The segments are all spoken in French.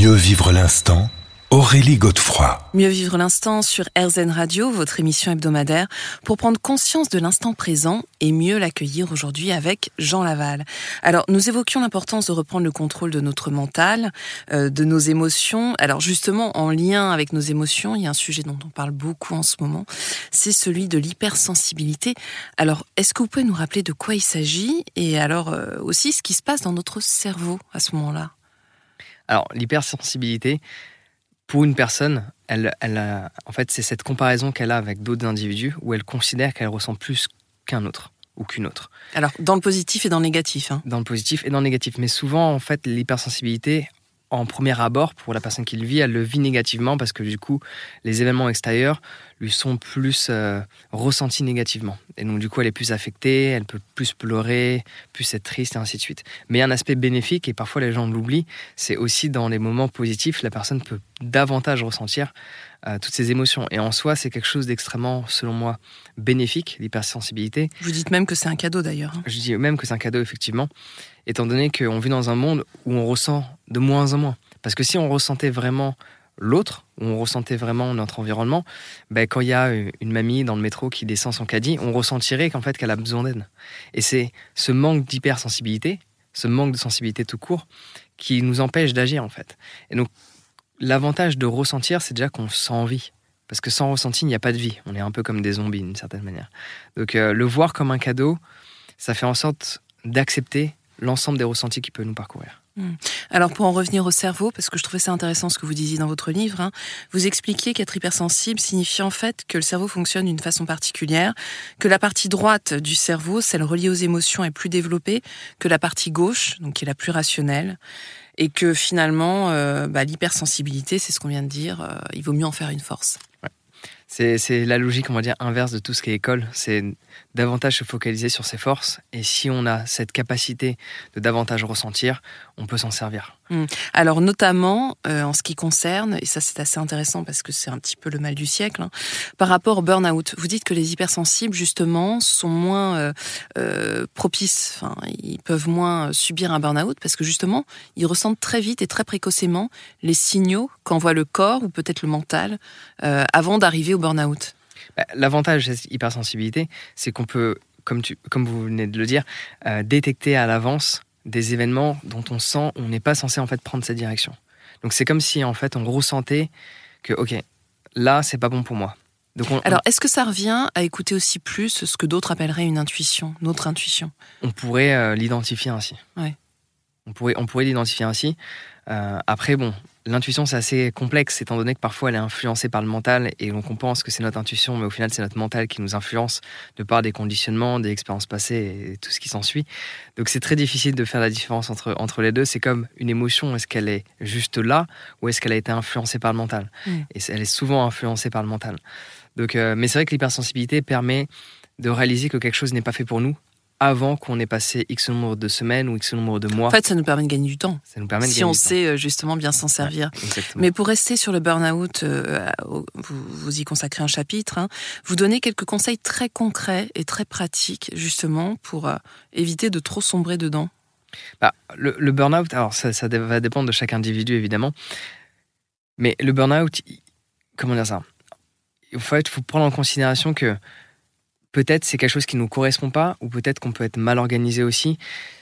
Mieux vivre l'instant Aurélie Godefroy. Mieux vivre l'instant sur RZN Radio, votre émission hebdomadaire, pour prendre conscience de l'instant présent et mieux l'accueillir aujourd'hui avec Jean Laval. Alors, nous évoquions l'importance de reprendre le contrôle de notre mental, euh, de nos émotions. Alors, justement, en lien avec nos émotions, il y a un sujet dont on parle beaucoup en ce moment, c'est celui de l'hypersensibilité. Alors, est-ce que vous pouvez nous rappeler de quoi il s'agit et alors euh, aussi ce qui se passe dans notre cerveau à ce moment-là? Alors, l'hypersensibilité, pour une personne, elle, elle en fait, c'est cette comparaison qu'elle a avec d'autres individus où elle considère qu'elle ressent plus qu'un autre ou qu'une autre. Alors, dans le positif et dans le négatif. Hein. Dans le positif et dans le négatif. Mais souvent, en fait, l'hypersensibilité, en premier abord, pour la personne qui le vit, elle le vit négativement parce que du coup, les événements extérieurs lui sont plus euh, ressentis négativement. Et donc, du coup, elle est plus affectée, elle peut plus pleurer, plus être triste et ainsi de suite. Mais il y a un aspect bénéfique, et parfois les gens l'oublient, c'est aussi dans les moments positifs, la personne peut davantage ressentir euh, toutes ces émotions. Et en soi, c'est quelque chose d'extrêmement, selon moi, bénéfique, l'hypersensibilité. Vous dites même que c'est un cadeau d'ailleurs. Hein. Je dis même que c'est un cadeau, effectivement, étant donné qu'on vit dans un monde où on ressent de moins en moins. Parce que si on ressentait vraiment l'autre, où on ressentait vraiment notre environnement, ben, quand il y a une mamie dans le métro qui descend son caddie, on ressentirait qu'en fait qu'elle a besoin d'aide. Et c'est ce manque d'hypersensibilité, ce manque de sensibilité tout court, qui nous empêche d'agir en fait. Et donc l'avantage de ressentir, c'est déjà qu'on sent envie. Parce que sans ressenti, il n'y a pas de vie. On est un peu comme des zombies d'une certaine manière. Donc euh, le voir comme un cadeau, ça fait en sorte d'accepter l'ensemble des ressentis qui peuvent nous parcourir. Hmm. Alors pour en revenir au cerveau, parce que je trouvais ça intéressant ce que vous disiez dans votre livre, hein, vous expliquiez qu'être hypersensible signifie en fait que le cerveau fonctionne d'une façon particulière, que la partie droite du cerveau, celle reliée aux émotions, est plus développée que la partie gauche, donc qui est la plus rationnelle, et que finalement, euh, bah, l'hypersensibilité, c'est ce qu'on vient de dire, euh, il vaut mieux en faire une force. C'est la logique, on va dire, inverse de tout ce qui est école. C'est davantage se focaliser sur ses forces. Et si on a cette capacité de davantage ressentir, on peut s'en servir. Hmm. Alors notamment euh, en ce qui concerne, et ça c'est assez intéressant parce que c'est un petit peu le mal du siècle, hein, par rapport au burn-out. Vous dites que les hypersensibles justement sont moins euh, euh, propices, ils peuvent moins subir un burn-out parce que justement ils ressentent très vite et très précocement les signaux qu'envoie le corps ou peut-être le mental avant d'arriver au burn-out. Bah, l'avantage de cette hypersensibilité, c'est qu'on peut, comme, tu, comme vous venez de le dire, détecter à l'avance des événements dont on sent on n'est pas censé en fait prendre cette direction. Donc c'est comme si en fait on ressentait que ok là c'est pas bon pour moi. Donc Alors est-ce que ça revient à écouter aussi plus ce que d'autres appelleraient une intuition, notre intuition? On pourrait euh, l'identifier ainsi. Ouais. On pourrait on pourrait l'identifier ainsi. Euh, après bon L'intuition, c'est assez complexe, étant donné que parfois elle est influencée par le mental, et donc on pense que c'est notre intuition, mais au final c'est notre mental qui nous influence de par des conditionnements, des expériences passées et tout ce qui s'ensuit. Donc c'est très difficile de faire la différence entre, entre les deux. C'est comme une émotion, est-ce qu'elle est juste là, ou est-ce qu'elle a été influencée par le mental? Mm. Et elle est souvent influencée par le mental. Donc, euh, mais c'est vrai que l'hypersensibilité permet de réaliser que quelque chose n'est pas fait pour nous, avant qu'on ait passé X nombre de semaines ou X nombre de mois. En fait, ça nous permet de gagner du temps. Ça nous permet de si on sait euh, justement bien s'en servir. Mais pour rester sur le burn-out, euh, vous, y consacrez un chapitre. Hein. vous donnez quelques conseils très concrets et très pratiques justement pour euh, éviter de trop sombrer dedans. Bah, le, le burn-out, alors ça, ça, va dépendre de chaque individu évidemment. Mais le burn-out, comment dire ça? En fait, il faut prendre en considération que peut-être c'est quelque chose qui ne nous correspond pas, ou peut-être qu'on peut être mal organisé aussi.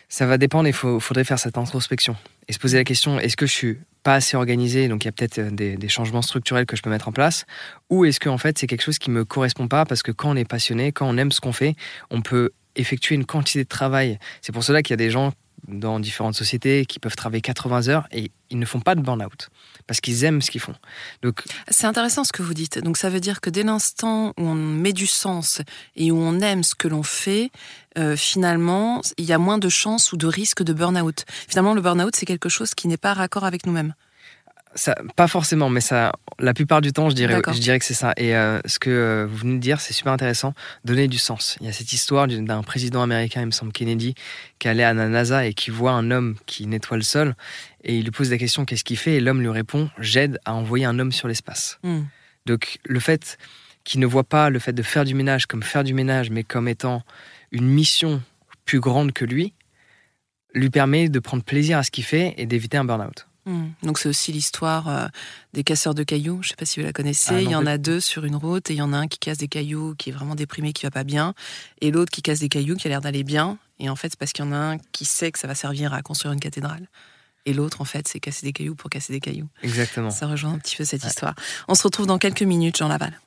Ça va dépendre, il faudrait faire cette introspection et se poser la question, est-ce que je suis pas assez organisé, donc il y a peut-être euh, des, changements structurels que je peux mettre en place, ou est-ce que fait c'est quelque chose qui me correspond pas, parce que quand on est passionné, quand on aime ce qu'on fait, on peut effectuer une quantité de travail. C'est pour cela qu'il y a des gens dans différentes sociétés qui peuvent travailler 80 heures et ils ne font pas de burn-out parce qu'ils aiment ce qu'ils font. C'est intéressant ce que vous dites. Donc ça veut dire que dès l'instant où on met du sens et où on aime ce que l'on fait, euh, finalement, il y a moins de chances ou de risques de burn-out. Finalement, le burn-out c'est quelque chose qui n'est pas raccord avec nous-mêmes pas forcément, mais ça, la plupart du temps, je dirais, je dirais que c'est ça. Et euh, ce que euh, vous venez de dire, c'est super intéressant. Donner du sens. Il y a cette histoire d'un président américain, il me semble Kennedy, qui allait à la NASA et qui voit un homme qui nettoie le sol. Et il lui pose la question qu'est-ce qu'il fait? Et l'homme lui répond j'aide à envoyer un homme sur l'espace. Hmm. Donc le fait qu'il ne voit pas le fait de faire du ménage comme faire du ménage, mais comme étant une mission plus grande que lui, lui permet de prendre plaisir à ce qu'il fait et d'éviter un burn-out. Hmm. Donc c'est aussi l'histoire euh, des casseurs de cailloux. Je sais pas si vous la connaissez. Ah, non, il y en a deux sur une route et il y en a un qui casse des cailloux, qui est vraiment déprimé, qui va pas bien, et l'autre qui casse des cailloux, qui a l'air d'aller bien. Et en fait, c'est parce qu'il y en a un qui sait que ça va servir à construire une cathédrale. Et l'autre, en fait, c'est casser des cailloux pour casser des cailloux. Exactement. Ça rejoint un petit peu cette histoire. On se retrouve dans quelques minutes, Jean Laval.